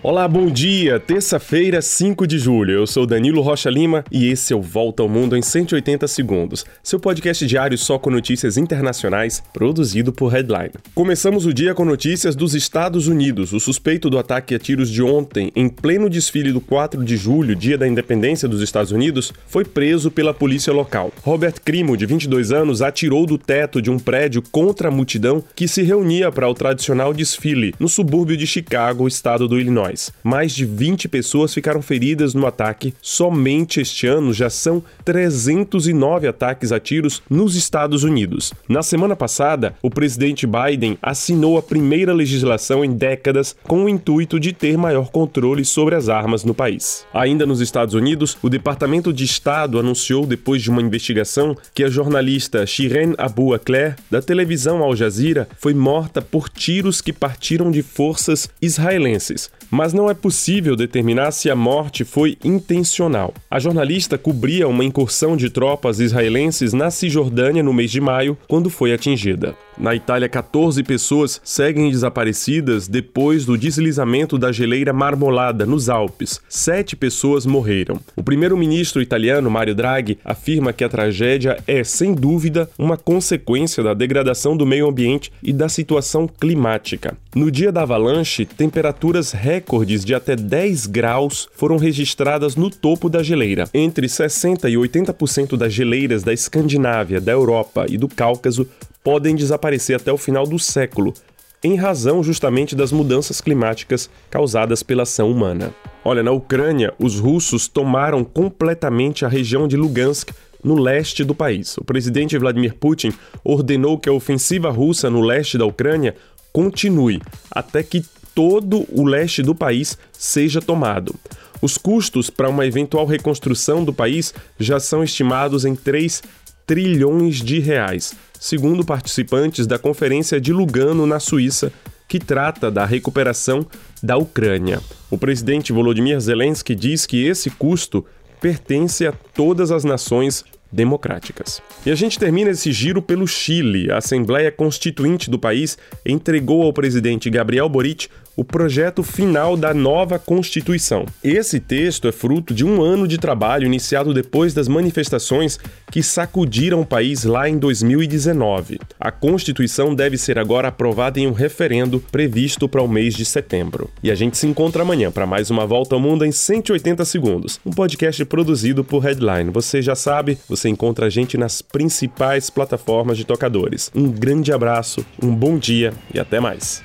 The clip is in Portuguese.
Olá, bom dia! Terça-feira, 5 de julho. Eu sou Danilo Rocha Lima e esse é o Volta ao Mundo em 180 Segundos, seu podcast diário só com notícias internacionais, produzido por Headline. Começamos o dia com notícias dos Estados Unidos. O suspeito do ataque a tiros de ontem, em pleno desfile do 4 de julho, dia da independência dos Estados Unidos, foi preso pela polícia local. Robert Crimo, de 22 anos, atirou do teto de um prédio contra a multidão que se reunia para o tradicional desfile no subúrbio de Chicago, estado do Illinois. Mais de 20 pessoas ficaram feridas no ataque. Somente este ano já são 309 ataques a tiros nos Estados Unidos. Na semana passada, o presidente Biden assinou a primeira legislação em décadas com o intuito de ter maior controle sobre as armas no país. Ainda nos Estados Unidos, o Departamento de Estado anunciou, depois de uma investigação, que a jornalista Shiren Abu Akleh, da televisão Al Jazeera, foi morta por tiros que partiram de forças israelenses mas não é possível determinar se a morte foi intencional. A jornalista cobria uma incursão de tropas israelenses na Cisjordânia no mês de maio, quando foi atingida. Na Itália, 14 pessoas seguem desaparecidas depois do deslizamento da geleira Marmolada, nos Alpes. Sete pessoas morreram. O primeiro-ministro italiano, Mario Draghi, afirma que a tragédia é, sem dúvida, uma consequência da degradação do meio ambiente e da situação climática. No dia da avalanche, temperaturas recordes de até 10 graus foram registradas no topo da geleira. Entre 60% e 80% das geleiras da Escandinávia, da Europa e do Cáucaso podem desaparecer até o final do século, em razão justamente das mudanças climáticas causadas pela ação humana. Olha, na Ucrânia, os russos tomaram completamente a região de Lugansk, no leste do país. O presidente Vladimir Putin ordenou que a ofensiva russa no leste da Ucrânia continue até que todo o leste do país seja tomado. Os custos para uma eventual reconstrução do país já são estimados em 3 trilhões de reais, segundo participantes da Conferência de Lugano, na Suíça, que trata da recuperação da Ucrânia. O presidente Volodymyr Zelensky diz que esse custo pertence a todas as nações democráticas. E a gente termina esse giro pelo Chile. A Assembleia Constituinte do país entregou ao presidente Gabriel Boric o projeto final da nova Constituição. Esse texto é fruto de um ano de trabalho iniciado depois das manifestações que sacudiram o país lá em 2019. A Constituição deve ser agora aprovada em um referendo previsto para o mês de setembro. E a gente se encontra amanhã para mais uma volta ao mundo em 180 segundos, um podcast produzido por Headline. Você já sabe, você encontra a gente nas principais plataformas de tocadores. Um grande abraço, um bom dia e até mais.